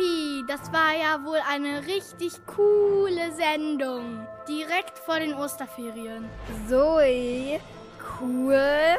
Yippie, das war ja wohl eine richtig coole Sendung. Direkt vor den Osterferien. Zoe, cool.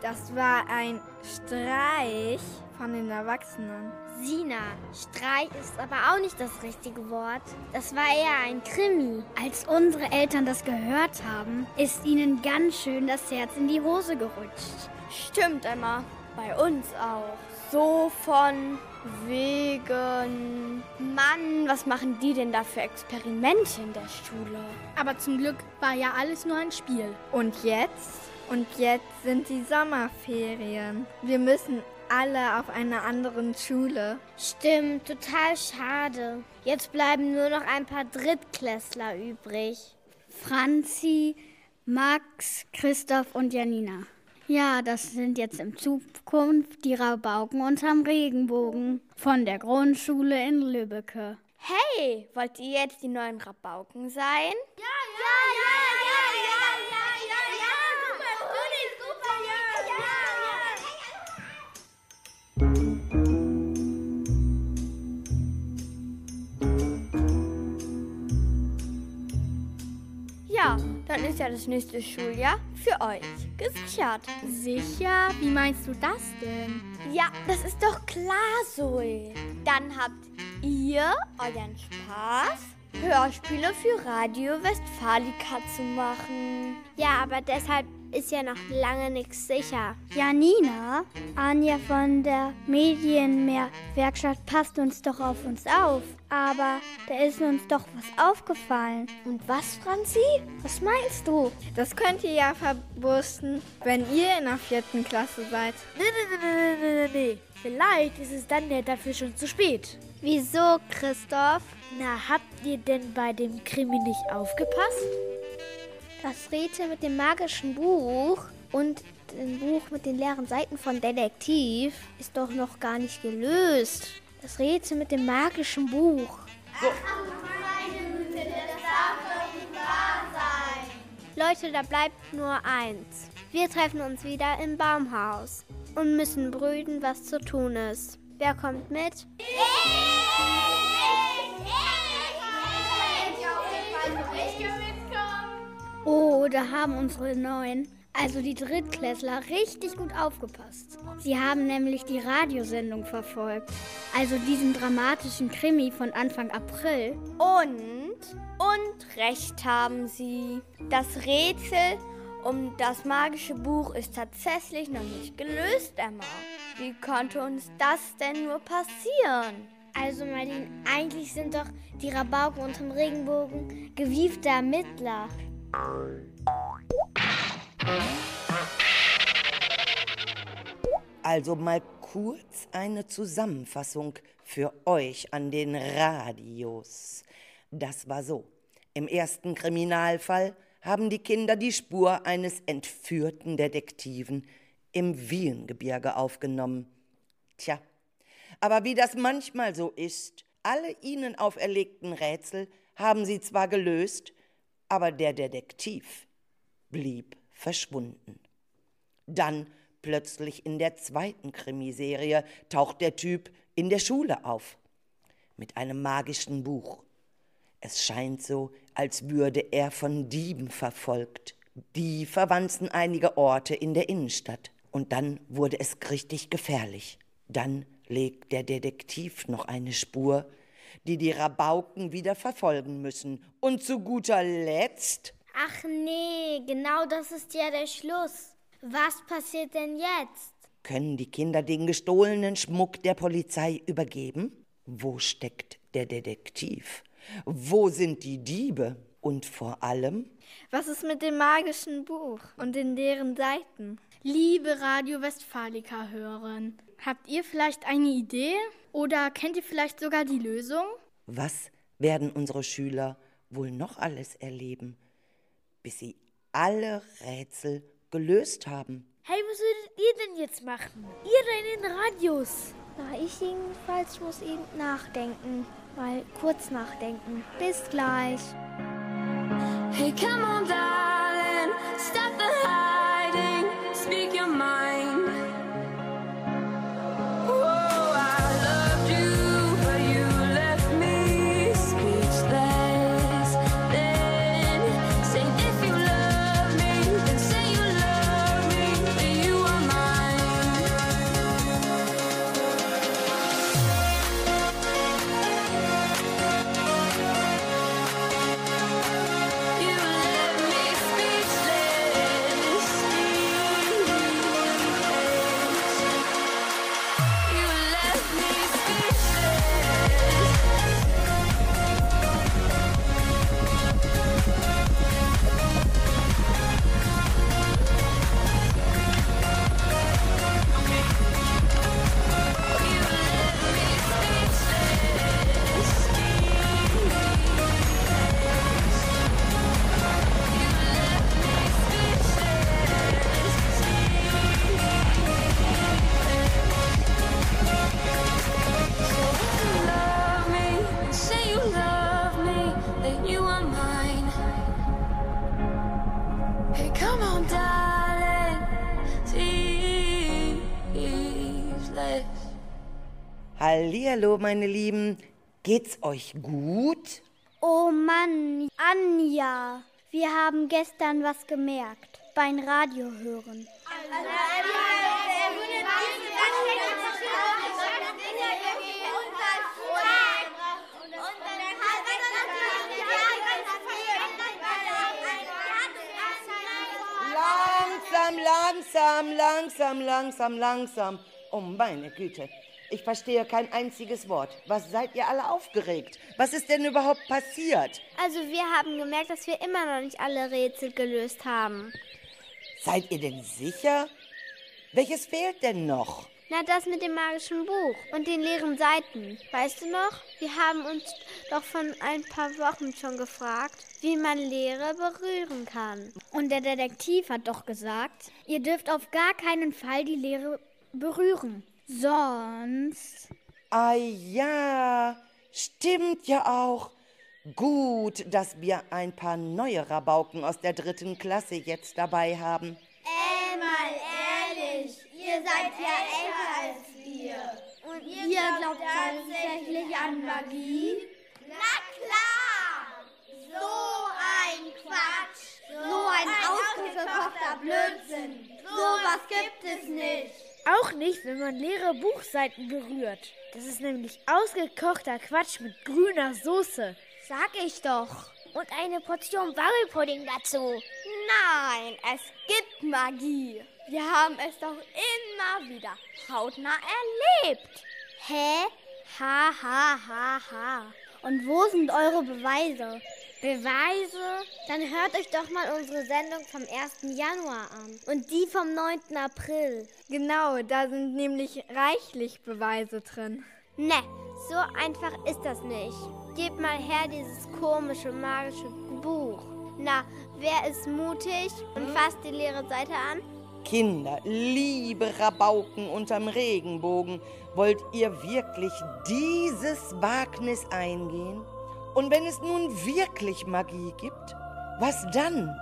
Das war ein Streich von den Erwachsenen. Sina, Streich ist aber auch nicht das richtige Wort. Das war eher ein Krimi. Als unsere Eltern das gehört haben, ist ihnen ganz schön das Herz in die Hose gerutscht. Stimmt, Emma. Bei uns auch. So von wegen. Mann, was machen die denn da für Experimente in der Schule? Aber zum Glück war ja alles nur ein Spiel. Und jetzt? Und jetzt sind die Sommerferien. Wir müssen alle auf einer anderen Schule. Stimmt, total schade. Jetzt bleiben nur noch ein paar Drittklässler übrig. Franzi, Max, Christoph und Janina. Ja, das sind jetzt in Zukunft die Rabauken unterm Regenbogen von der Grundschule in Lübbecke. Hey, wollt ihr jetzt die neuen Rabauken sein? Ja, ja, ja, ja, ja, dann ist ja das nächste Schuljahr für euch gesichert. Sicher? Wie meinst du das denn? Ja, das ist doch klar, Zoe. Dann habt ihr euren Spaß, Hörspiele für Radio Westfalica zu machen. Ja, aber deshalb ist ja noch lange nichts sicher. Janina, Anja von der Medienmehrwerkstatt passt uns doch auf uns auf. Aber da ist uns doch was aufgefallen. Und was, Franzi? Was meinst du? Das könnt ihr ja verwursten, wenn ihr in der vierten Klasse seid. Nee, nee, nee, nee, nee, nee. Vielleicht ist es dann ja dafür schon zu spät. Wieso, Christoph? Na, habt ihr denn bei dem Krimi nicht aufgepasst? Das Rätsel mit dem magischen Buch und dem Buch mit den leeren Seiten von Detektiv ist doch noch gar nicht gelöst. Das Rätsel mit dem magischen Buch. So. Leute, da bleibt nur eins. Wir treffen uns wieder im Baumhaus und müssen brüten, was zu tun ist. Wer kommt mit? Oh, da haben unsere Neuen, also die Drittklässler, richtig gut aufgepasst. Sie haben nämlich die Radiosendung verfolgt, also diesen dramatischen Krimi von Anfang April. Und, und recht haben sie. Das Rätsel um das magische Buch ist tatsächlich noch nicht gelöst, Emma. Wie konnte uns das denn nur passieren? Also Marlene, eigentlich sind doch die Rabauken unterm Regenbogen gewiefte Ermittler. Also mal kurz eine Zusammenfassung für euch an den Radios. Das war so. Im ersten Kriminalfall haben die Kinder die Spur eines entführten Detektiven im Wiehengebirge aufgenommen. Tja, aber wie das manchmal so ist, alle ihnen auferlegten Rätsel haben sie zwar gelöst, aber der Detektiv blieb verschwunden. Dann plötzlich in der zweiten Krimiserie taucht der Typ in der Schule auf mit einem magischen Buch. Es scheint so, als würde er von Dieben verfolgt. Die verwanzen einige Orte in der Innenstadt. Und dann wurde es richtig gefährlich. Dann legt der Detektiv noch eine Spur, die die Rabauken wieder verfolgen müssen. Und zu guter Letzt. Ach nee, genau das ist ja der Schluss. Was passiert denn jetzt? Können die Kinder den gestohlenen Schmuck der Polizei übergeben? Wo steckt der Detektiv? Wo sind die Diebe? Und vor allem? Was ist mit dem magischen Buch und den deren Seiten? Liebe Radio Westfalica hören, habt ihr vielleicht eine Idee oder kennt ihr vielleicht sogar die Lösung? Was werden unsere Schüler wohl noch alles erleben, bis sie alle Rätsel gelöst haben? Hey, was würdet ihr denn jetzt machen? Ihr in den Radios. Na, ich jedenfalls muss eben nachdenken. Mal kurz nachdenken. Bis gleich. Hey, come on, darling, stop the hiding, speak your mind. Hallihallo, meine Lieben. Geht's euch gut? Oh Mann, Anja, wir haben gestern was gemerkt beim Radio hören. Langsam, langsam, langsam, langsam, langsam. Oh meine Güte. Ich verstehe kein einziges Wort. Was seid ihr alle aufgeregt? Was ist denn überhaupt passiert? Also wir haben gemerkt, dass wir immer noch nicht alle Rätsel gelöst haben. Seid ihr denn sicher? Welches fehlt denn noch? Na, das mit dem magischen Buch und den leeren Seiten. Weißt du noch? Wir haben uns doch von ein paar Wochen schon gefragt, wie man Leere berühren kann. Und der Detektiv hat doch gesagt, ihr dürft auf gar keinen Fall die Leere berühren. Sonst. Ah ja, stimmt ja auch. Gut, dass wir ein paar neue Rabauken aus der dritten Klasse jetzt dabei haben. Ey, mal ehrlich, ihr seid ja älter als wir. Und ihr, glaubt tatsächlich an Magie? Na klar! So ein Quatsch! So ein ausgekochter Blödsinn! Sowas gibt es nicht! Auch nicht, wenn man leere Buchseiten berührt. Das ist nämlich ausgekochter Quatsch mit grüner Soße. Sag ich doch. Und eine Portion Wackelpudding dazu. Nein, es gibt Magie. Wir haben es doch immer wieder hautnah erlebt. Hä? Ha, ha, ha, ha. Und wo sind eure Beweise? Beweise? Dann hört euch doch mal unsere Sendung vom 1. Januar an. Und die vom 9. April. Genau, da sind nämlich reichlich Beweise drin. Ne, so einfach ist das nicht. Gebt mal her dieses komische, magische Buch. Na, wer ist mutig und fasst die leere Seite an? Kinder, liebe Rabauken unterm Regenbogen, wollt ihr wirklich dieses Wagnis eingehen? Und wenn es nun wirklich Magie gibt, was dann?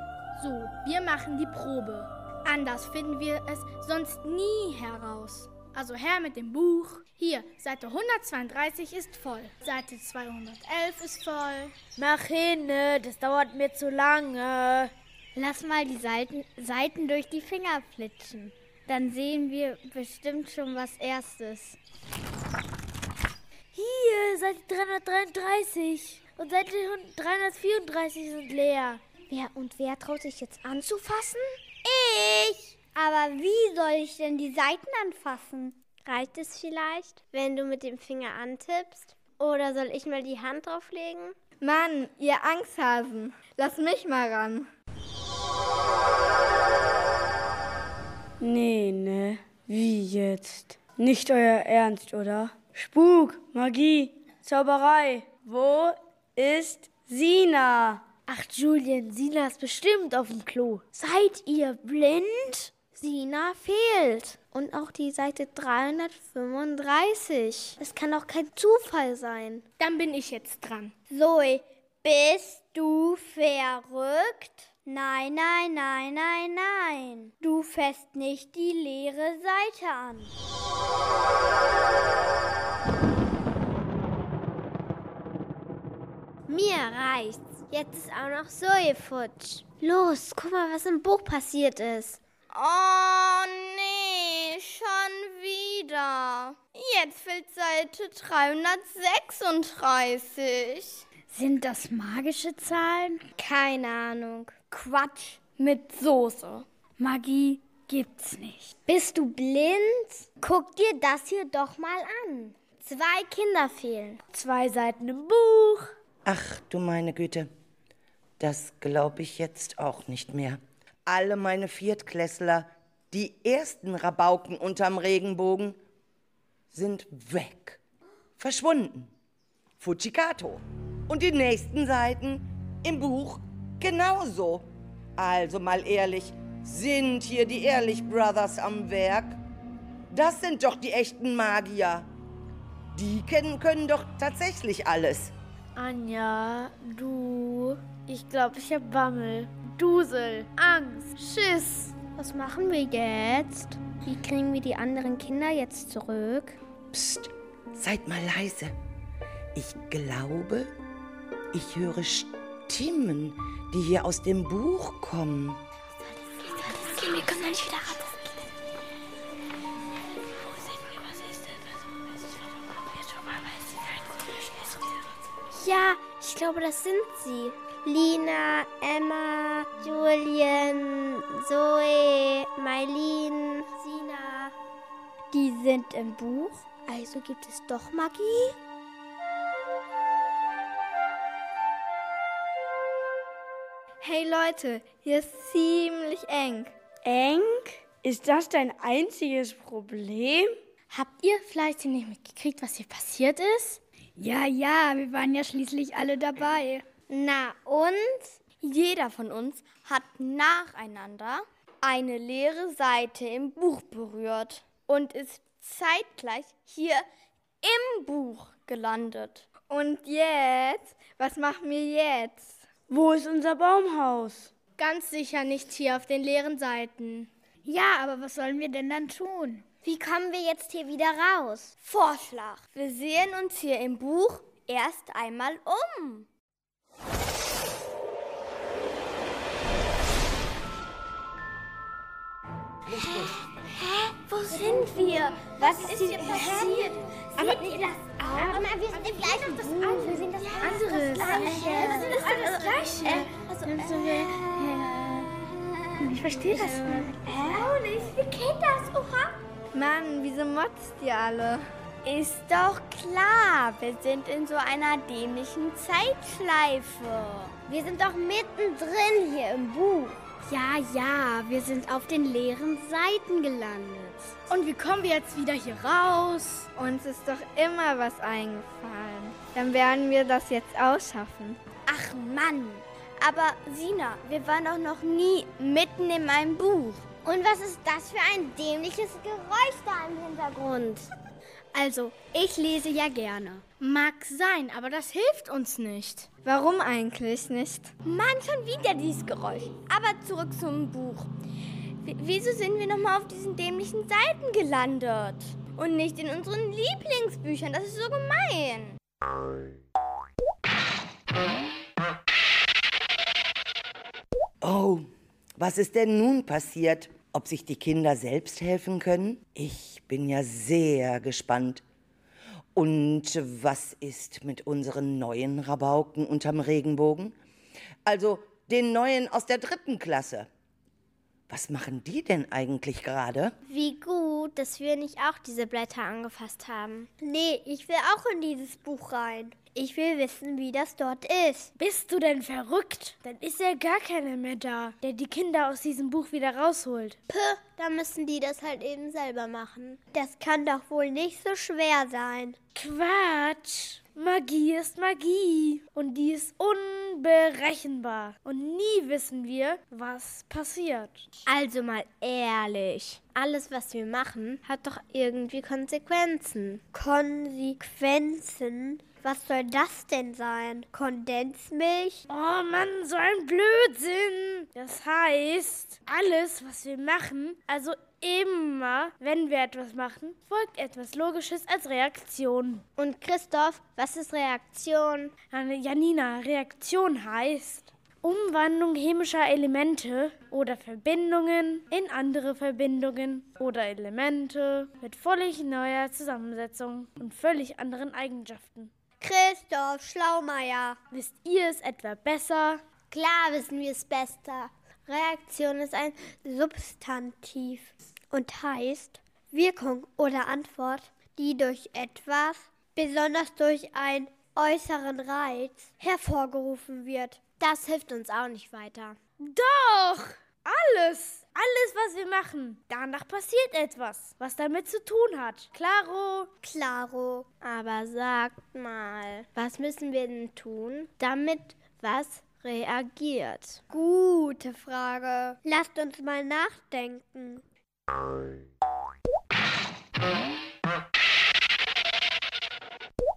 So, wir machen die Probe. Anders finden wir es sonst nie heraus. Also her mit dem Buch. Hier, Seite 132 ist voll. Seite 211 ist voll. Mach hin, ne? das dauert mir zu lange. Lass mal die Seiten, Seiten durch die Finger flitschen. Dann sehen wir bestimmt schon was Erstes. Hier, Seite 333 und Seite 334 sind leer. Wer und wer traut sich jetzt anzufassen? Ich! Aber wie soll ich denn die Seiten anfassen? Reicht es vielleicht, wenn du mit dem Finger antippst? Oder soll ich mal die Hand drauflegen? Mann, ihr Angsthasen, lass mich mal ran. Nee, ne? Wie jetzt? Nicht euer Ernst, oder? Spuk, Magie, Zauberei. Wo ist Sina? Ach, Julian, Sina ist bestimmt auf dem Klo. Seid ihr blind? Sina fehlt. Und auch die Seite 335. Es kann doch kein Zufall sein. Dann bin ich jetzt dran. Zoe, bist du verrückt? Nein, nein, nein, nein, nein. Du fässt nicht die leere Seite an. Mir reicht's. Jetzt ist auch noch Zoe futsch. Los, guck mal, was im Buch passiert ist. Oh nee, schon wieder. Jetzt fehlt Seite 336. Sind das magische Zahlen? Keine Ahnung. Quatsch mit Soße. Magie gibt's nicht. Bist du blind? Guck dir das hier doch mal an. Zwei Kinder fehlen. Zwei Seiten im Buch. Ach du meine Güte, das glaube ich jetzt auch nicht mehr. Alle meine Viertklässler, die ersten Rabauken unterm Regenbogen, sind weg. Verschwunden. Fujikato. Und die nächsten Seiten im Buch genauso. Also mal ehrlich, sind hier die Ehrlich Brothers am Werk? Das sind doch die echten Magier. Die kennen, können doch tatsächlich alles. Anja, du. Ich glaube, ich hab Bammel. Dusel, Angst, Schiss. Was machen wir jetzt? Wie kriegen wir die anderen Kinder jetzt zurück? Psst, seid mal leise. Ich glaube, ich höre Stimmen, die hier aus dem Buch kommen. Wir kommen da nicht wieder raus. Ja, ich glaube, das sind sie. Lina, Emma, Julien, Zoe, Mailin, Sina. Die sind im Buch, also gibt es doch Magie? Hey Leute, hier ist ziemlich eng. Eng? Ist das dein einziges Problem? Habt ihr vielleicht nicht mitgekriegt, was hier passiert ist? Ja, ja, wir waren ja schließlich alle dabei. Na und? Jeder von uns hat nacheinander eine leere Seite im Buch berührt und ist zeitgleich hier im Buch gelandet. Und jetzt? Was machen wir jetzt? Wo ist unser Baumhaus? Ganz sicher nicht hier auf den leeren Seiten. Ja, aber was sollen wir denn dann tun? Wie kommen wir jetzt hier wieder raus? Vorschlag. Wir sehen uns hier im Buch erst einmal um. Hä? Wo sind wir? Was, ist hier passiert? Aber Seht ihr das auch? Aber wir sind im gleichen Buch. Wir sind das Anderes. Das Gleiche. Das ist alles das Gleiche. Also, äh, ich verstehe das nicht. Auch nicht. Wie geht das? Oha. Mann, wieso motzt ihr alle? Ist doch klar, wir sind in so einer dämlichen Zeitschleife. Wir sind doch mittendrin hier im Buch. Ja, ja, wir sind auf den leeren Seiten gelandet. Und wie kommen wir jetzt wieder hier raus? Uns ist doch immer was eingefallen. Dann werden wir das jetzt ausschaffen. Ach Mann, aber Sina, wir waren doch noch nie mitten in meinem Buch. Und was ist das für ein dämliches Geräusch da im Hintergrund? Also, ich lese ja gerne. Mag sein, aber das hilft uns nicht. Warum eigentlich nicht? Mann, schon wieder dieses Geräusch. Aber zurück zum Buch. W wieso sind wir nochmal auf diesen dämlichen Seiten gelandet? Und nicht in unseren Lieblingsbüchern? Das ist so gemein. Was ist denn nun passiert? Ob sich die Kinder selbst helfen können? Ich bin ja sehr gespannt. Und was ist mit unseren neuen Rabauken unterm Regenbogen? Also den neuen aus der dritten Klasse. Was machen die denn eigentlich gerade? Wie gut, dass wir nicht auch diese Blätter angefasst haben. Nee, ich will auch in dieses Buch rein. Ich will wissen, wie das dort ist. Bist du denn verrückt? Dann ist ja gar keiner mehr da, der die Kinder aus diesem Buch wieder rausholt. Puh, da müssen die das halt eben selber machen. Das kann doch wohl nicht so schwer sein. Quatsch! Magie ist Magie und die ist unberechenbar. Und nie wissen wir, was passiert. Also mal ehrlich. Alles, was wir machen, hat doch irgendwie Konsequenzen. Konsequenzen? Was soll das denn sein? Kondensmilch? Oh Mann, so ein Blödsinn. Das heißt, alles, was wir machen, also immer, wenn wir etwas machen, folgt etwas Logisches als Reaktion. Und Christoph, was ist Reaktion? Janina, Reaktion heißt Umwandlung chemischer Elemente oder Verbindungen in andere Verbindungen oder Elemente mit völlig neuer Zusammensetzung und völlig anderen Eigenschaften. Christoph Schlaumeier. Wisst ihr es etwa besser? Klar wissen wir es besser. Reaktion ist ein Substantiv und heißt Wirkung oder Antwort, die durch etwas, besonders durch einen äußeren Reiz, hervorgerufen wird. Das hilft uns auch nicht weiter. Doch! Alles! Alles, was wir machen. Danach passiert etwas, was damit zu tun hat. Klaro? Klaro. Aber sagt mal, was müssen wir denn tun, damit was reagiert? Gute Frage. Lasst uns mal nachdenken.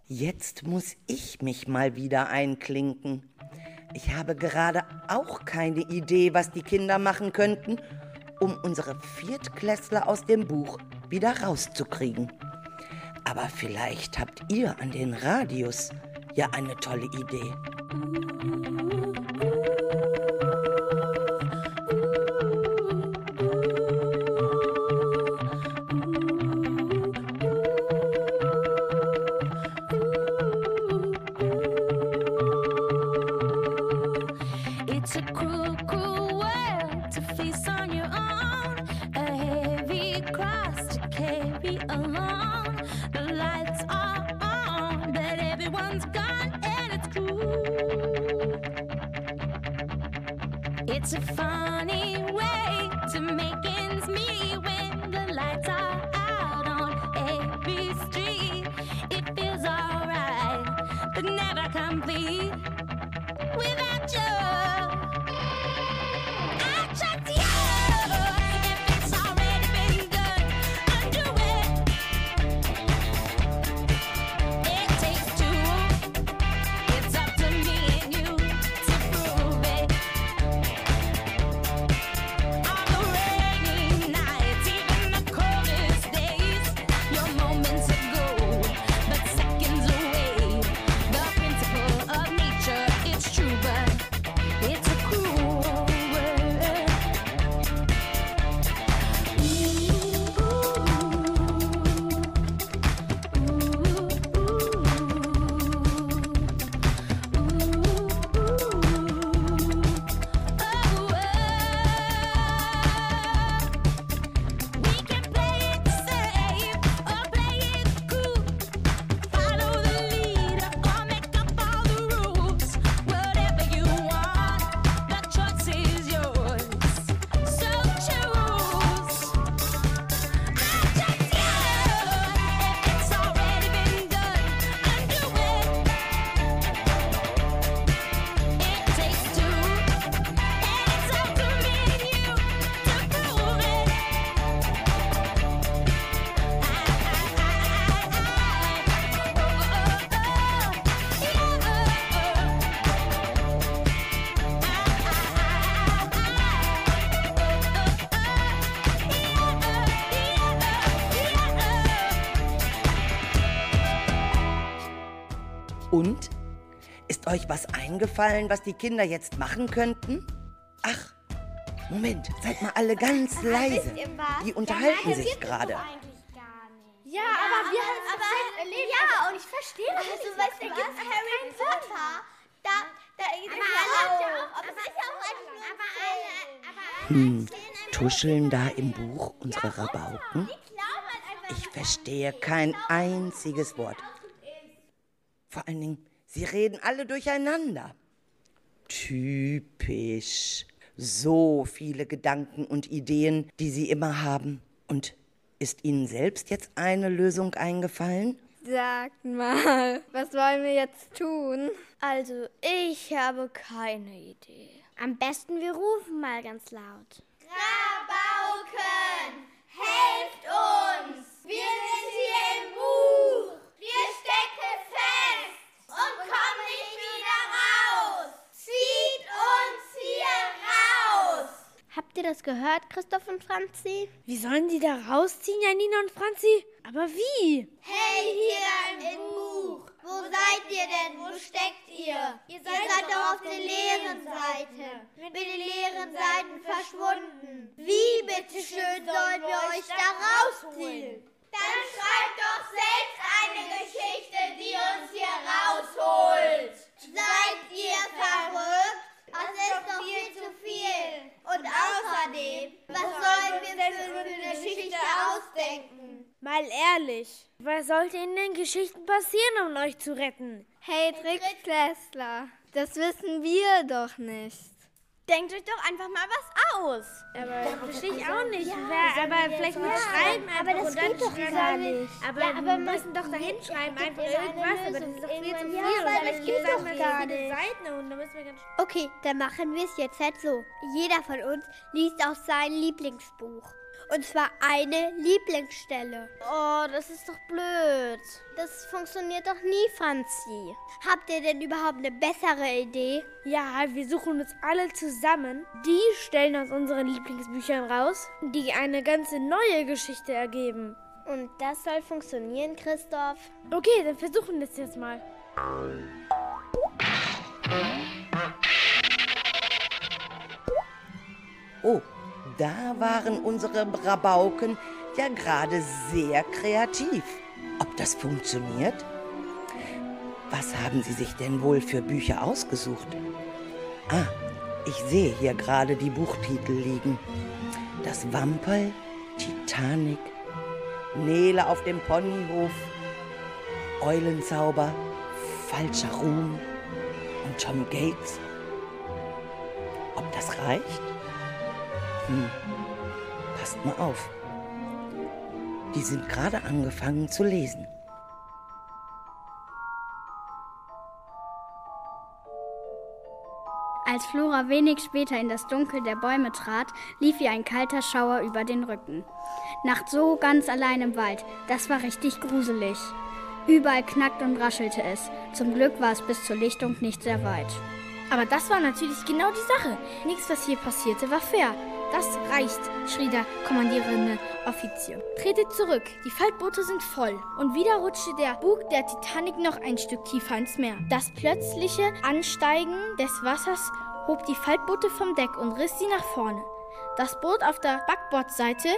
Jetzt muss ich mich mal wieder einklinken. Ich habe gerade auch keine Idee, was die Kinder machen könnten, um unsere Viertklässler aus dem Buch wieder rauszukriegen. Aber vielleicht habt ihr an den Radius ja eine tolle Idee. Euch was eingefallen, was die Kinder jetzt machen könnten? Ach, Moment, seid mal alle ganz leise. Die unterhalten sich gerade. Ja, aber wir haben es selbst erlebt. Ja, und ich verstehe das Also, nicht. weißt du, da gibt es Harry Potter. Da, da gibt es ja auch. Aber ja nur ein Film. Hm, tuscheln da im Buch unsere Rabauken? Ich verstehe kein einziges Wort. Vor allen Dingen, sie reden alle durcheinander. Typisch. So viele Gedanken und Ideen, die sie immer haben. Und ist Ihnen selbst jetzt eine Lösung eingefallen? Sagt mal, was wollen wir jetzt tun? Also, ich habe keine Idee. Am besten wir rufen mal ganz laut. Rabauken, helft uns! Wir sind hier im Buch! Wir stecken fest und kommen nicht wieder raus! Zieht uns hier raus! Habt ihr das gehört, Christoph und Franzi? Wie sollen die da rausziehen, Janina und Franzi? Aber wie? Hey, hier im Buch! Wo seid ihr denn? Wo steckt ihr? Ihr seid, doch auf der leeren Seite. Mit den leeren Seiten verschwunden. Wie bitteschön sollen wir euch da rausziehen? Dann schreibt doch selbst eine Geschichte, die uns hier rausholt. Seid ihr verrückt? Das ist doch viel zu viel. Und außerdem, was sollen wir denn für eine Geschichte ausdenken? Mal ehrlich, was sollte in den Geschichten passieren, um euch zu retten? Hey, Trickklässler, das wissen wir doch nicht. Denkt euch doch einfach mal was aus. Aber verstehe ich auch nicht. Wer, aber vielleicht mit Schreiben einfach aber das und dann geht doch schreiben. gar nicht. Aber Ja, aber wir müssen doch da hinschreiben, einfach irgendwas. Aber das ist doch viel zu viel. Ja, und aber das vielleicht geht doch gar nicht. Seiten und da müssen wir ganz Okay, dann machen wir es jetzt halt so. Jeder von uns liest aus seinem Lieblingsbuch. Und zwar eine Lieblingsstelle. Oh, das ist doch blöd. Das funktioniert doch nie, Franzi. Habt ihr denn überhaupt eine bessere Idee? Ja, wir suchen uns alle zusammen die Stellen aus unseren Lieblingsbüchern raus, die eine ganze neue Geschichte ergeben. Und das soll funktionieren, Christoph? Okay, dann versuchen wir es jetzt mal. Oh, da waren unsere Brabauken ja gerade sehr kreativ. Ob das funktioniert? Was haben Sie sich denn wohl für Bücher ausgesucht? Ah, ich sehe hier gerade die Buchtitel liegen. Das Wamperl, Titanic, Nele auf dem Ponyhof, Eulenzauber, Falscher Ruhm und Tom Gates. Ob das reicht? Hm, passt mal auf. Die sind gerade angefangen zu lesen. Als Flora wenig später in das Dunkel der Bäume trat, lief ihr ein kalter Schauer über den Rücken. Nacht so ganz allein im Wald, das war richtig gruselig. Überall knackt und raschelte es. Zum Glück war es bis zur Lichtung nicht sehr weit. Aber das war natürlich genau die Sache. Nichts, was hier passierte, war fair. Das reicht, schrie der kommandierende Offizier. Tretet zurück, die Faltboote sind voll. Und wieder rutschte der Bug der Titanic noch ein Stück tiefer ins Meer. Das plötzliche Ansteigen des Wassers hob die Faltboote vom Deck und riss sie nach vorne. Das Boot auf der Backbordseite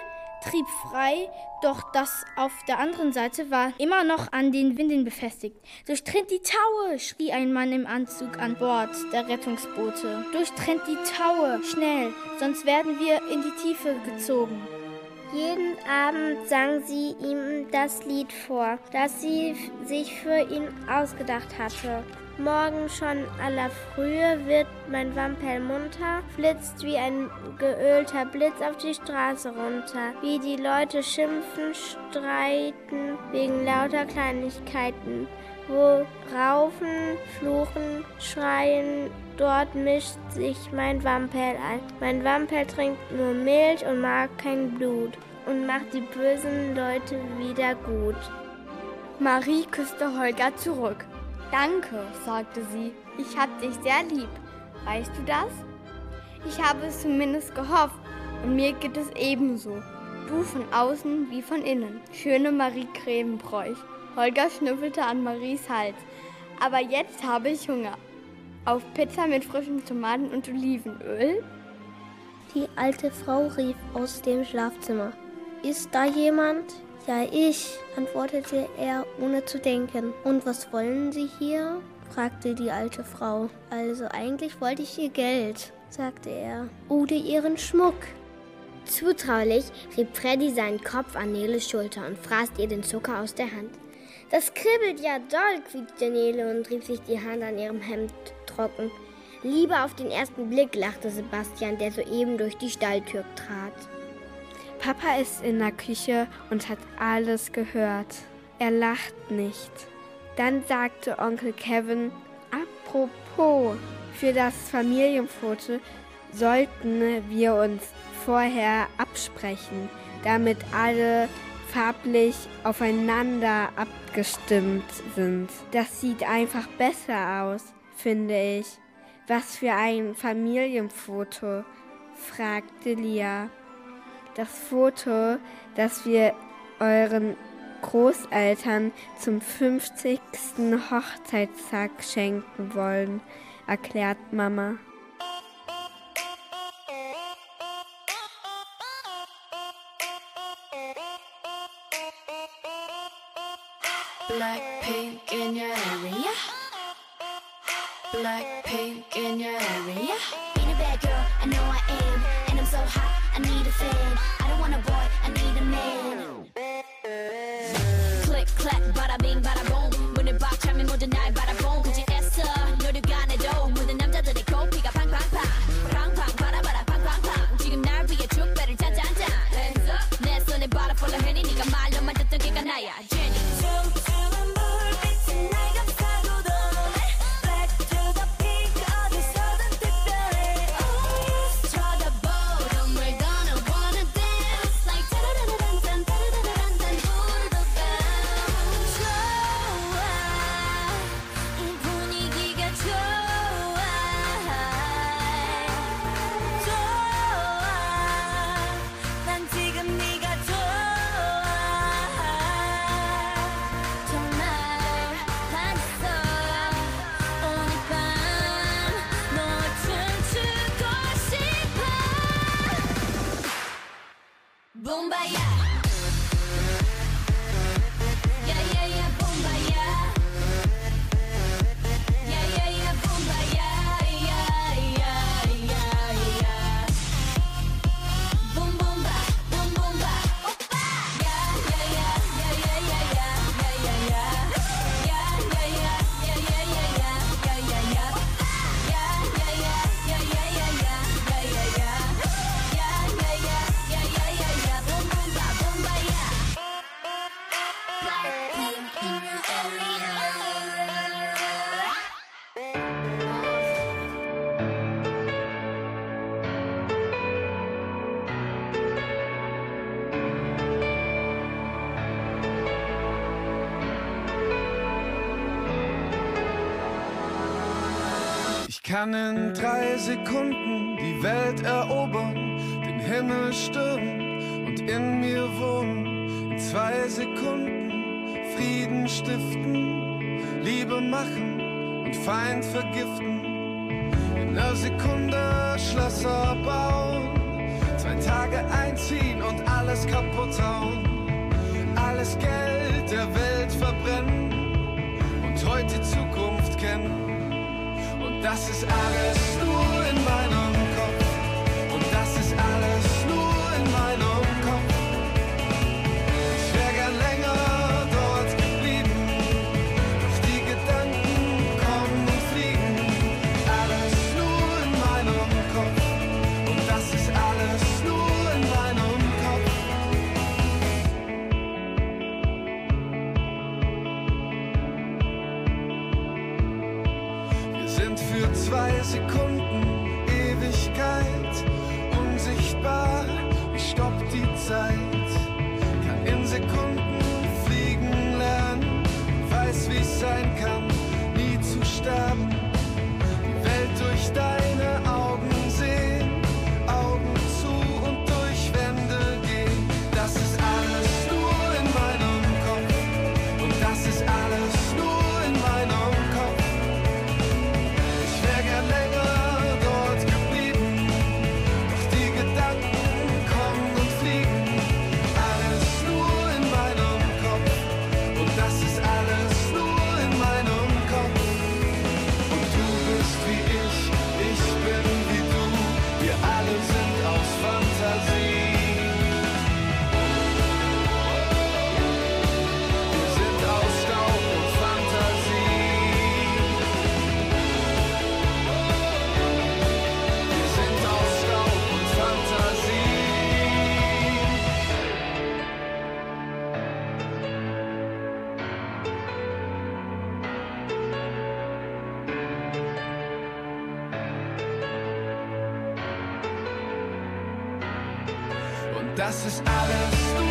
trieb frei, doch das auf der anderen Seite war immer noch an den Winden befestigt. Durchtrennt die Taue, schrie ein Mann im Anzug an Bord der Rettungsboote. Durchtrennt die Taue, schnell, sonst werden wir in die Tiefe gezogen. Jeden Abend sang sie ihm das Lied vor, das sie sich für ihn ausgedacht hatte. Morgen schon aller Frühe wird mein Wampel munter, flitzt wie ein geölter Blitz auf die Straße runter. Wie die Leute schimpfen, streiten wegen lauter Kleinigkeiten. Wo raufen, fluchen, schreien, dort mischt sich mein Wampel ein. Mein Wampel trinkt nur Milch und mag kein Blut und macht die bösen Leute wieder gut. Marie küsste Holger zurück. Danke, sagte sie. Ich hab dich sehr lieb. Weißt du das? Ich habe es zumindest gehofft und mir geht es ebenso. Du von außen wie von innen. Schöne Marie Grevenbräuch. Holger schnüffelte an Maries Hals. Aber jetzt habe ich Hunger. Auf Pizza mit frischen Tomaten und Olivenöl? Die alte Frau rief aus dem Schlafzimmer. Ist da jemand? Ja, ich, antwortete er, ohne zu denken. Und was wollen Sie hier? fragte die alte Frau. Also eigentlich wollte ich Ihr Geld, sagte er. Oder Ihren Schmuck. Zutraulich rieb Freddy seinen Kopf an Neles Schulter und fraß ihr den Zucker aus der Hand. Das kribbelt ja doll, quiekte Nele und rieb sich die Hand an ihrem Hemd trocken. Lieber auf den ersten Blick, lachte Sebastian, der soeben durch die Stalltür trat. Papa ist in der Küche und hat alles gehört. Er lacht nicht. Dann sagte Onkel Kevin, apropos, für das Familienfoto sollten wir uns vorher absprechen, damit alle farblich aufeinander abgestimmt sind. Das sieht einfach besser aus, finde ich. Was für ein Familienfoto? fragte Lia. Das Foto, das wir euren Großeltern zum 50. Hochzeitstag schenken wollen, erklärt Mama. Black pink in your area. Black pink in your area. I need a fan. I don't want a boy, I need a man. Click, clack, bada bing, bada boom. 문을 박 차면 모두 날 바라본 kann in drei Sekunden die Welt erobern, den Himmel stürmen und in mir wohnen. In zwei Sekunden Frieden stiften, Liebe machen und Feind vergiften. das ist alles. das ist alles. Du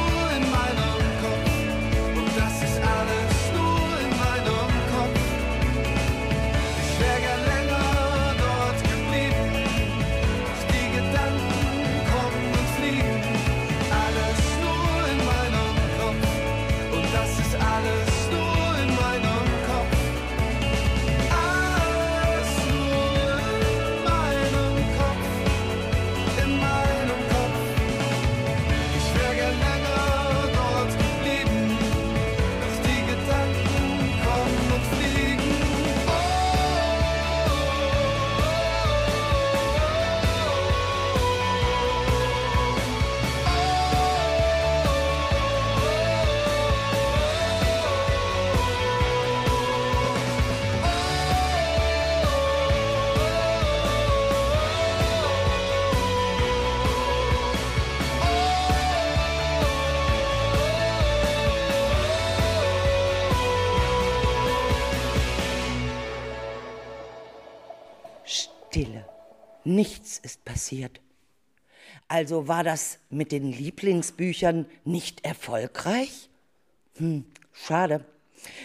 Also war das mit den Lieblingsbüchern nicht erfolgreich? Hm, schade.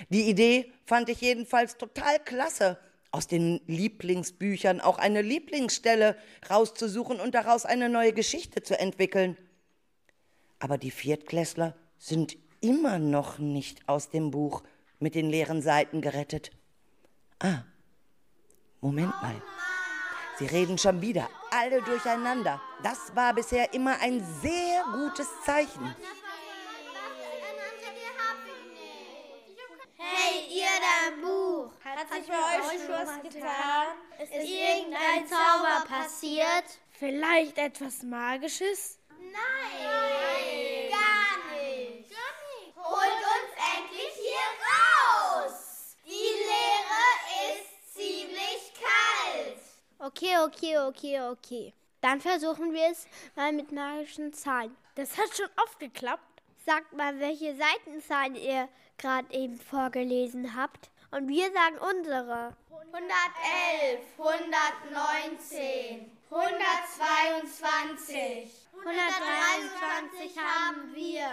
Die Idee fand ich jedenfalls total klasse, aus den Lieblingsbüchern auch eine Lieblingsstelle rauszusuchen und daraus eine neue Geschichte zu entwickeln. Aber die Viertklässler sind immer noch nicht aus dem Buch mit den leeren Seiten gerettet. Ah, Moment mal. Sie reden schon wieder alle durcheinander. Das war bisher immer ein sehr gutes Zeichen. Hey, ihr da im Buch! Hat sich bei euch schon was getan? Ist irgendein Zauber passiert? Vielleicht etwas Magisches? Nein! Gar nicht! Holt uns endlich hier raus! Die Leere ist ziemlich kalt! Okay, okay, okay, okay. Dann versuchen wir es mal mit magischen Zahlen. Das hat schon oft geklappt. Sagt mal, welche Seitenzahlen ihr gerade eben vorgelesen habt. Und wir sagen unsere. 111, 119, 122, 123 haben wir.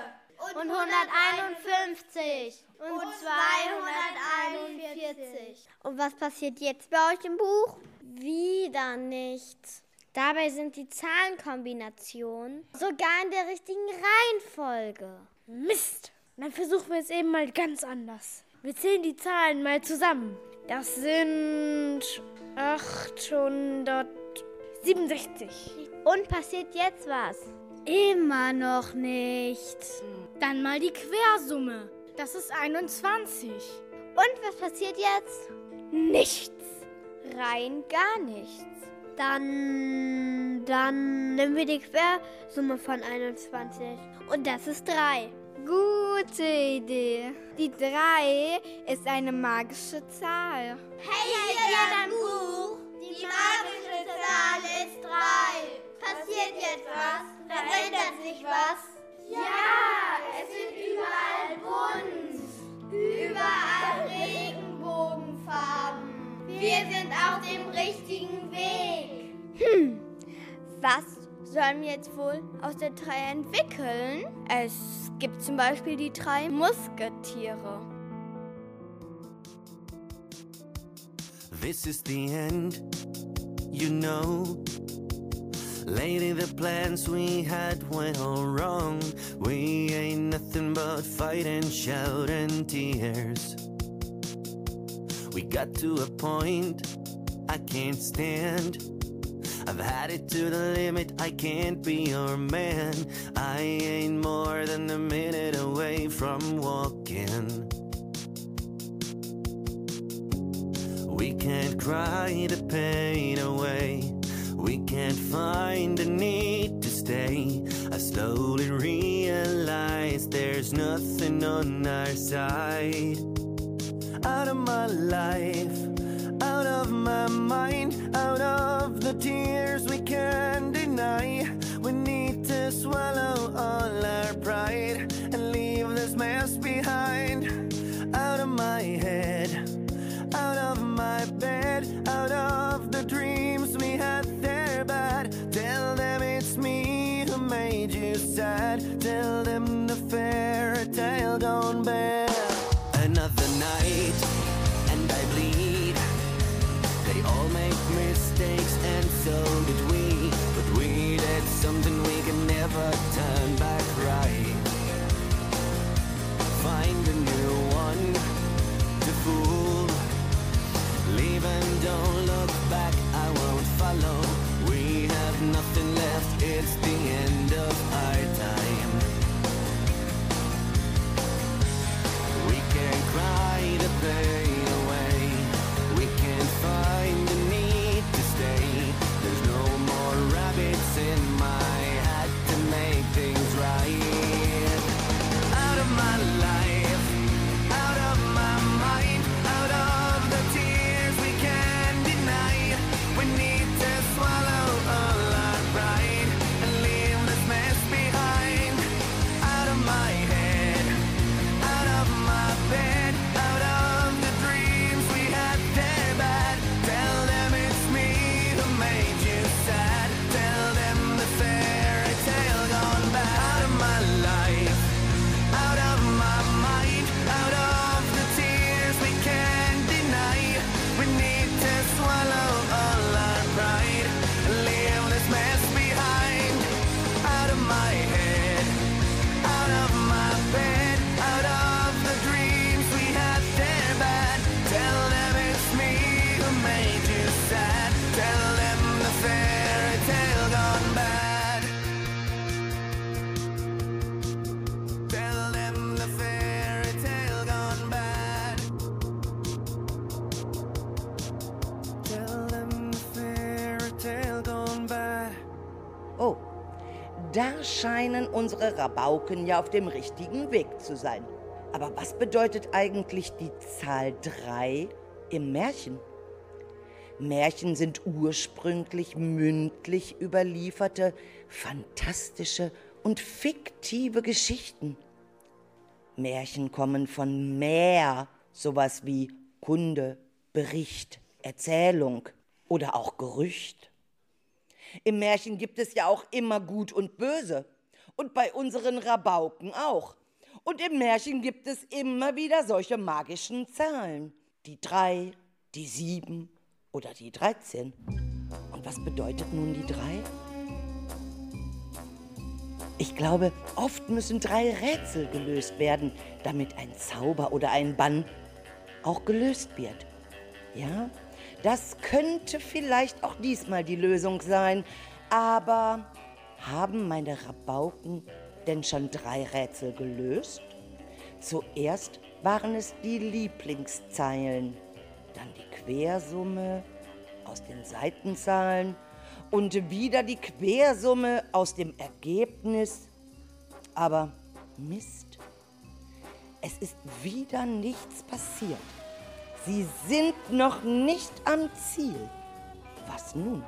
Und 151. Und 241. Und was passiert jetzt bei euch im Buch? Wieder nichts. Dabei sind die Zahlenkombinationen sogar in der richtigen Reihenfolge. Mist! Dann versuchen wir es eben mal ganz anders. Wir zählen die Zahlen mal zusammen. Das sind 867. Und passiert jetzt was? Immer noch nichts. Dann mal die Quersumme. Das ist 21. Und was passiert jetzt? Nichts. Rein gar nichts. Dann, dann nehmen wir die Quersumme von 21. Und das ist 3. Gute Idee. Die 3 ist eine magische Zahl. Hey, ihr da im Buch! Die magische Zahl ist 3. Passiert jetzt was? Verändert sich was? Ja, es wird überall bunt. Überall Regenbogenfarben. Wir sind auf dem richtigen Weg. Hm, was sollen wir jetzt wohl aus der 3 entwickeln? Es gibt zum Beispiel die drei Musketiere. This is the end, you know. Lately, the plans we had went all wrong. We ain't nothing but fight and shout and tears. Got to a point I can't stand. I've had it to the limit, I can't be your man. I ain't more than a minute away from walking. We can't cry the pain away. We can't find the need to stay. I slowly realize there's nothing on our side. Out of my life, out of my mind, out of the tears we can't deny. We need to swallow all our pride and leave this mess behind. Out of my head, out of my bed, out of the dreams we had there but Tell them it's me who made you sad. Tell them the fairy tale gone bad. Follow. Da scheinen unsere Rabauken ja auf dem richtigen Weg zu sein. Aber was bedeutet eigentlich die Zahl 3 im Märchen? Märchen sind ursprünglich mündlich überlieferte, fantastische und fiktive Geschichten. Märchen kommen von mehr, sowas wie Kunde, Bericht, Erzählung oder auch Gerücht. Im Märchen gibt es ja auch immer Gut und Böse. Und bei unseren Rabauken auch. Und im Märchen gibt es immer wieder solche magischen Zahlen. Die drei, die sieben oder die dreizehn. Und was bedeutet nun die drei? Ich glaube, oft müssen drei Rätsel gelöst werden, damit ein Zauber oder ein Bann auch gelöst wird. Ja, das könnte vielleicht auch diesmal die Lösung sein. Aber haben meine Rabauken denn schon drei Rätsel gelöst? Zuerst waren es die Lieblingszeilen, dann die Quersumme aus den Seitenzahlen und wieder die Quersumme aus dem Ergebnis. Aber Mist, es ist wieder nichts passiert. Sie sind noch nicht am Ziel. Was nun?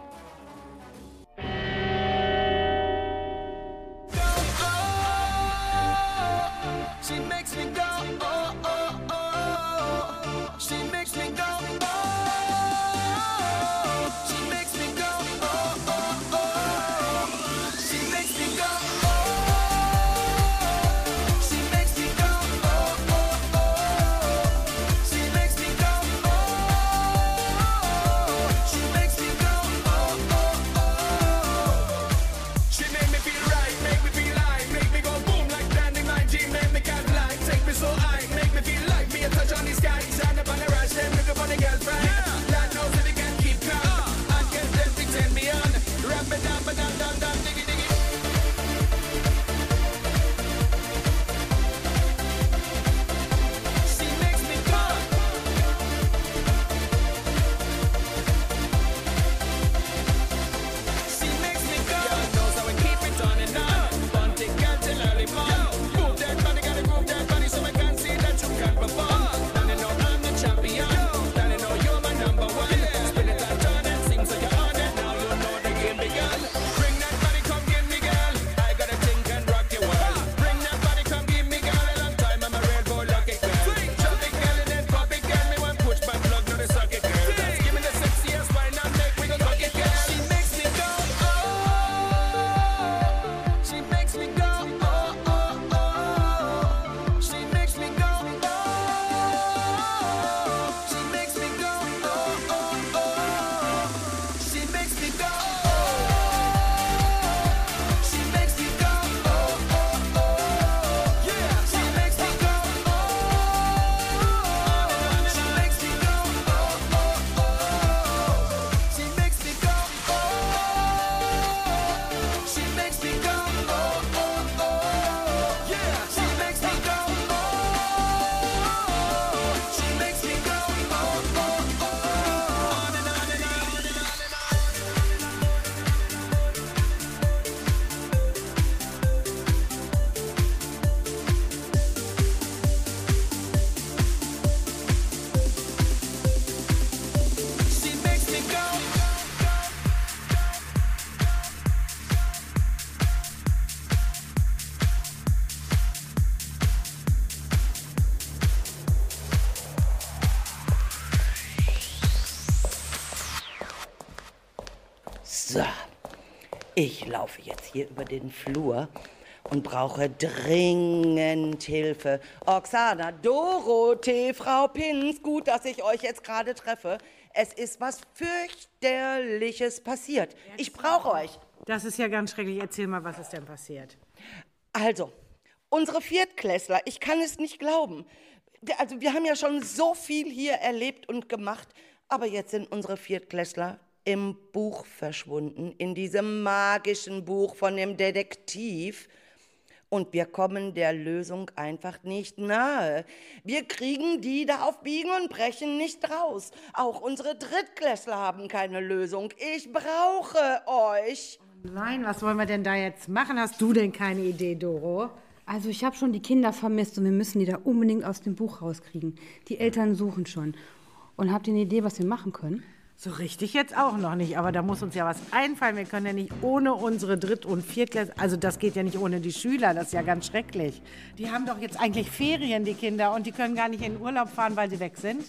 Ich laufe jetzt hier über den Flur und brauche dringend Hilfe. Oksana, Dorothee, Frau Pins, gut, dass ich euch jetzt gerade treffe. Es ist was fürchterliches passiert. Ich brauche euch. Das ist ja ganz schrecklich. Erzähl mal, was ist denn passiert? Also, unsere Viertklässler, ich kann es nicht glauben. Also, wir haben ja schon so viel hier erlebt und gemacht, aber jetzt sind unsere Viertklässler im Buch verschwunden, in diesem magischen Buch von dem Detektiv. Und wir kommen der Lösung einfach nicht nahe. Wir kriegen die da auf Biegen und Brechen nicht raus. Auch unsere Drittklässler haben keine Lösung. Ich brauche euch. Oh Nein, was wollen wir denn da jetzt machen? Hast du denn keine Idee, Doro? Also ich habe schon die Kinder vermisst und wir müssen die da unbedingt aus dem Buch rauskriegen. Die Eltern suchen schon. Und habt ihr eine Idee, was wir machen können? So richtig jetzt auch noch nicht, aber da muss uns ja was einfallen. Wir können ja nicht ohne unsere Dritt- und Viertklässler, also das geht ja nicht ohne die Schüler, das ist ja ganz schrecklich. Die haben doch jetzt eigentlich Ferien, die Kinder, und die können gar nicht in den Urlaub fahren, weil sie weg sind.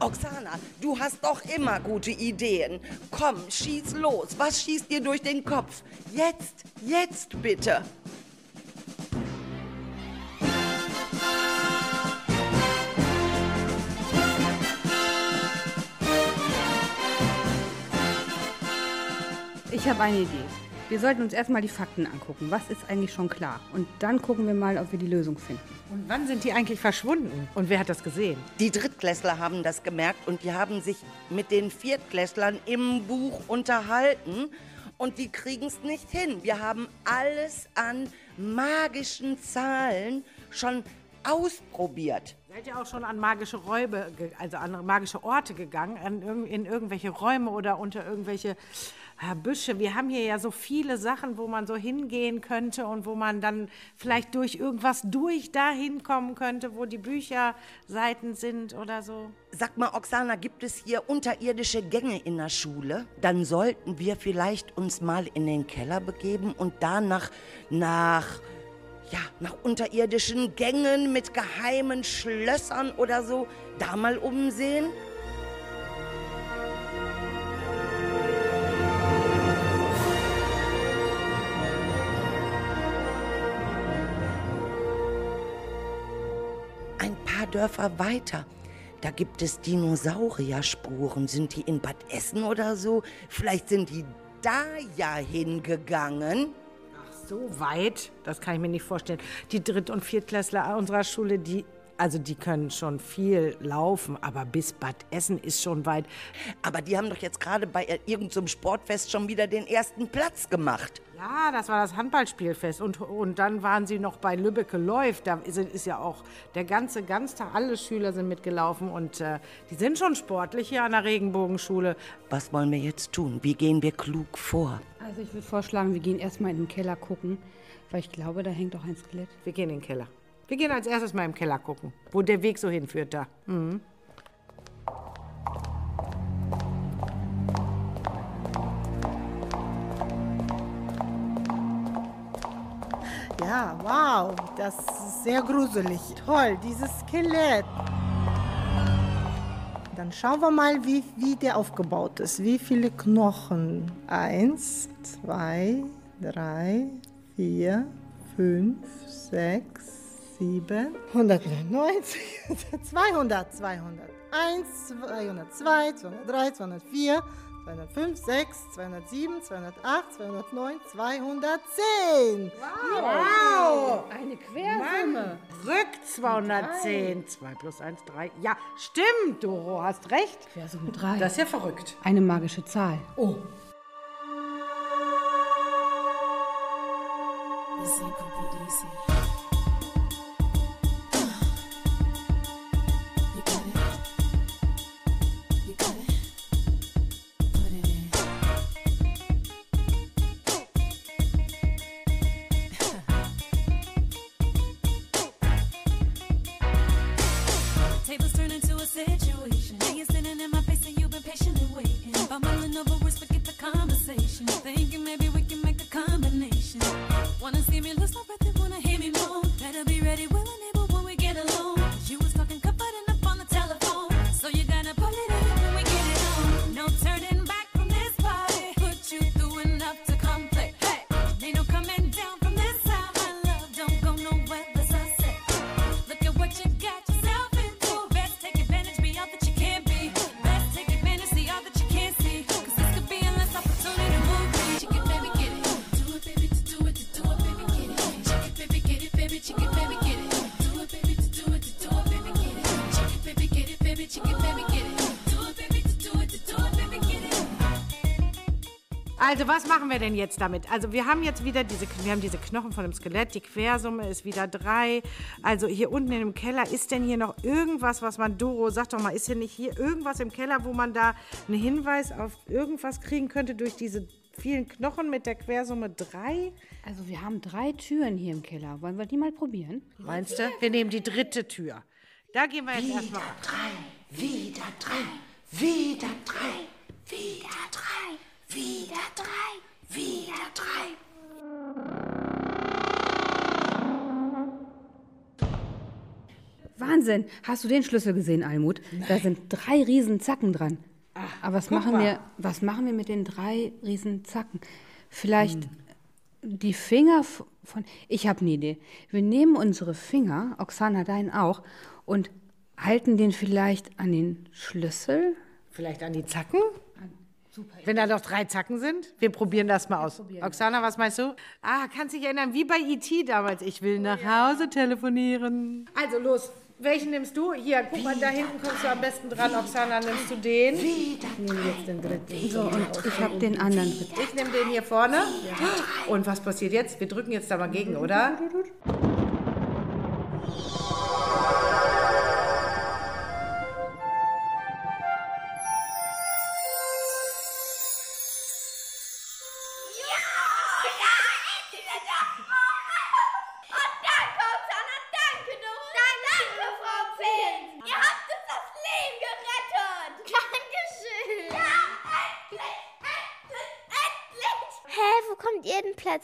Oksana, du hast doch immer gute Ideen. Komm, schieß los. Was schießt dir durch den Kopf? Jetzt, jetzt bitte. Ich habe eine Idee. Wir sollten uns erstmal die Fakten angucken. Was ist eigentlich schon klar? Und dann gucken wir mal, ob wir die Lösung finden. Und wann sind die eigentlich verschwunden? Und wer hat das gesehen? Die Drittklässler haben das gemerkt und die haben sich mit den Viertklässlern im Buch unterhalten. Und die kriegen es nicht hin. Wir haben alles an magischen Zahlen schon ausprobiert. Seid ihr auch schon an magische Räume, also an magische Orte gegangen, an, in irgendwelche Räume oder unter irgendwelche äh, Büsche? Wir haben hier ja so viele Sachen, wo man so hingehen könnte und wo man dann vielleicht durch irgendwas durch dahin kommen könnte, wo die Bücherseiten sind oder so. Sag mal, Oksana, gibt es hier unterirdische Gänge in der Schule? Dann sollten wir vielleicht uns mal in den Keller begeben und danach nach, ja, nach unterirdischen Gängen mit geheimen Schlössern oder so da mal umsehen? Ein paar Dörfer weiter. Da gibt es Dinosaurierspuren. Sind die in Bad Essen oder so? Vielleicht sind die da ja hingegangen. Ach, so weit? Das kann ich mir nicht vorstellen. Die Dritt- und Viertklässler unserer Schule, die, also die können schon viel laufen, aber bis Bad Essen ist schon weit. Aber die haben doch jetzt gerade bei irgendeinem Sportfest schon wieder den ersten Platz gemacht. Ja, das war das Handballspielfest. Und, und dann waren sie noch bei Lübbecke läuft. Da ist, ist ja auch der ganze Ganztag, alle Schüler sind mitgelaufen. Und äh, die sind schon sportlich hier an der Regenbogenschule. Was wollen wir jetzt tun? Wie gehen wir klug vor? Also ich würde vorschlagen, wir gehen erstmal in den Keller gucken, weil ich glaube, da hängt auch ein Skelett. Wir gehen in den Keller. Wir gehen als erstes mal im Keller gucken, wo der Weg so hinführt da. Mhm. Ja, wow, das ist sehr gruselig. Toll, dieses Skelett. Dann schauen wir mal, wie, wie der aufgebaut ist. Wie viele Knochen? Eins, zwei, drei, vier, fünf, sechs, sieben, 199, 200, 201, 202, 203, 204, 205, 6, 207, 208, 209, 210. Wow! Eine Mann, Rück 210. 2 plus 1, 3. Ja, stimmt, Doro, hast recht. Quersumme 3. Das ist ja verrückt. Eine magische Zahl. Oh. Be easy. Also, was machen wir denn jetzt damit? Also, wir haben jetzt wieder diese, wir haben diese Knochen von dem Skelett, die Quersumme ist wieder drei. Also, hier unten in dem Keller, ist denn hier noch irgendwas, was man, Doro, sag doch mal, ist hier nicht hier irgendwas im Keller, wo man da einen Hinweis auf irgendwas kriegen könnte durch diese vielen Knochen mit der Quersumme 3? Also wir haben drei Türen hier im Keller. Wollen wir die mal probieren? Meinst du? Wir nehmen die dritte Tür. Da gehen wir jetzt Wieder erstmal. drei, wieder drei, wieder drei, wieder drei, wieder drei, wieder drei. Wahnsinn! Hast du den Schlüssel gesehen, Almut? Da sind drei riesen Zacken dran. Aber was machen, mal. wir, was machen wir mit den drei riesen Zacken? Vielleicht die Finger von... Ich habe eine Idee. Wir nehmen unsere Finger, Oksana deinen auch, und halten den vielleicht an den Schlüssel. Vielleicht an die Zacken? Wenn da noch drei Zacken sind? Wir probieren das mal aus. Oksana, was meinst du? Ah, kannst dich erinnern, wie bei E.T. damals. Ich will nach Hause telefonieren. Also los, welchen nimmst du? Hier, guck mal, da hinten kommst du am besten dran. Oksana, nimmst du den? Ich nehme jetzt den dritten. So, und ich habe den anderen. Ich nehme den hier vorne. Und was passiert jetzt? Wir drücken jetzt da mal gegen, oder?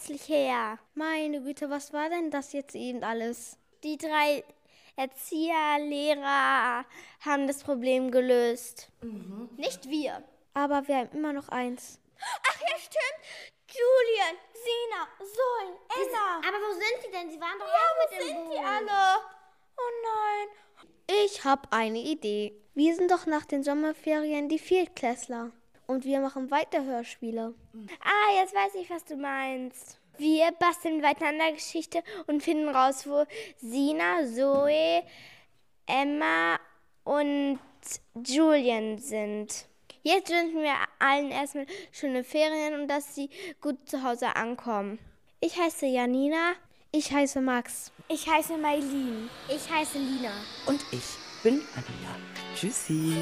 Plötzlich her? Meine Güte, was war denn das jetzt eben alles? Die drei Erzieher, Lehrer haben das Problem gelöst. Nicht wir. Aber wir haben immer noch eins. Ach ja, stimmt. Julian, Sina, Sol, Ella. Aber wo sind die denn? Sie waren doch Ja, auch wo mit im sind Boot. die alle? Oh nein. Ich habe eine Idee. Wir sind doch nach den Sommerferien die Viertklässler. Und wir machen weiter Hörspiele. Ah, jetzt weiß ich, was du meinst. Wir basteln weiter an der Geschichte und finden raus, wo Sina, Zoe, Emma und Julian sind. Jetzt wünschen wir allen erstmal schöne Ferien und dass sie gut zu Hause ankommen. Ich heiße Janina. Ich heiße Max. Ich heiße Mailin. Ich heiße Lina. Und ich bin Anja. Tschüssi.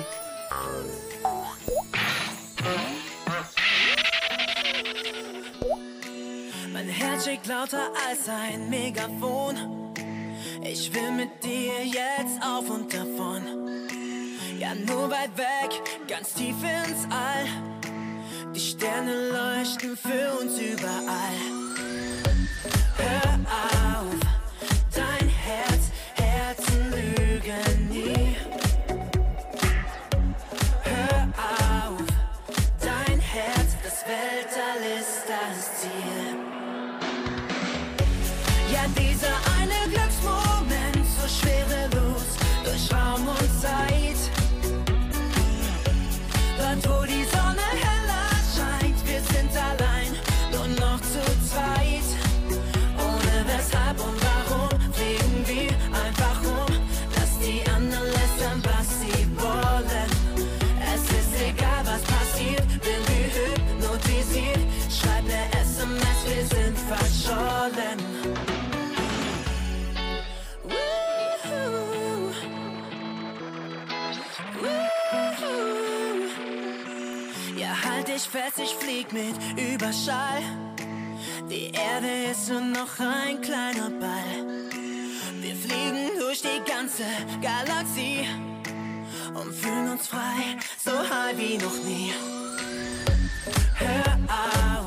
Mein Herz schlägt lauter als ein Megafon. Ich will mit dir jetzt auf und davon. Ja, nur weit weg, ganz tief ins All. Die Sterne leuchten für uns überall. Hör auf, dein Herz, Herzen lügen nie. Hör auf, dein Herz, das Weltall ist flieg mit Überschall. Die Erde ist nur noch ein kleiner Ball. Wir fliegen durch die ganze Galaxie und fühlen uns frei, so high wie noch nie. Hör auf,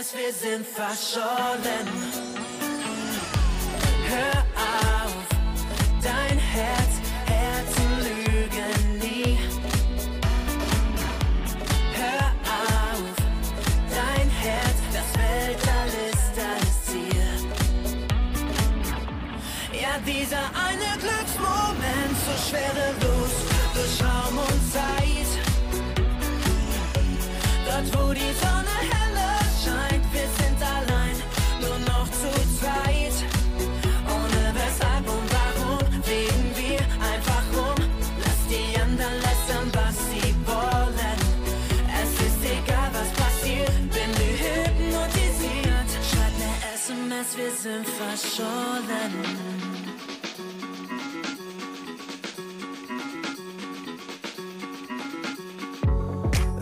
es, wir sind verschollen. Hör auf, dein Herz, Herzen lügen nie. Hör auf, dein Herz, das Weltall ist das Ziel. Ja, dieser eine Glücksmoment, so schwere schwerelos, durch Raum und Zeit. Dort, wo die sind verschollen.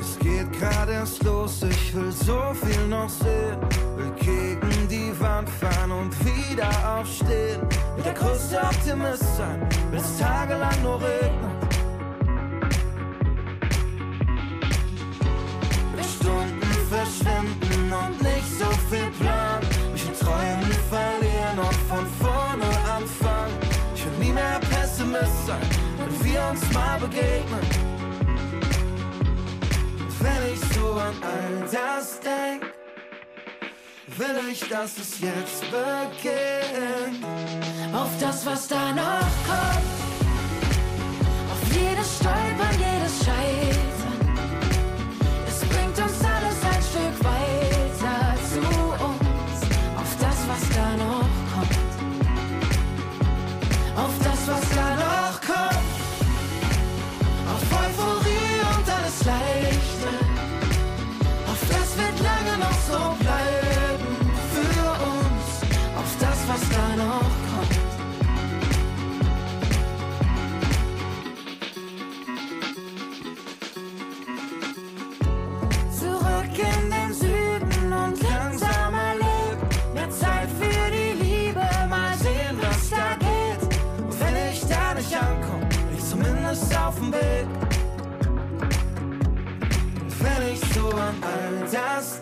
Es geht gerade erst los, ich will so viel noch sehen. Will gegen die Wand fahren und wieder aufstehen. Will der größte Optimist sein, will es tagelang nur regnen. Uns mal begegnen. Wenn ich so an all das denk, will ich, dass es jetzt beginnt. Auf das, was da noch kommt. Auf jedes Stolpern, jedes Scheitern.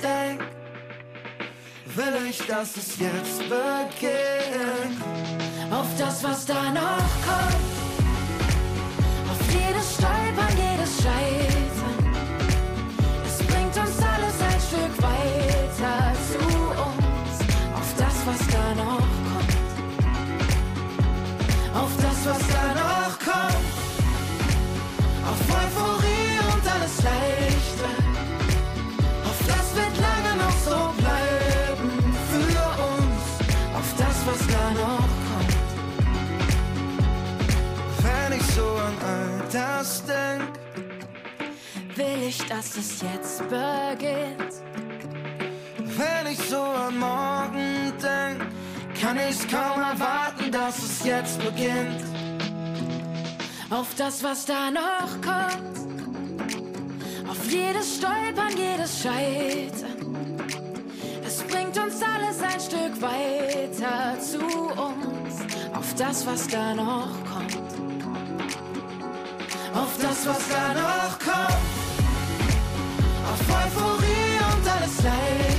Denk, will ich, dass es jetzt beginnt. Auf das, was da noch kommt. Dass es jetzt beginnt. wenn ich so an morgen denk, kann ich's kaum erwarten, dass es jetzt beginnt. Auf das, was da noch kommt. Auf jedes Stolpern, jedes Scheitern. Es bringt uns alles ein Stück weiter zu uns. Auf das, was da noch kommt. Auf das, was da noch kommt. Auf Euphorie und alles Leid.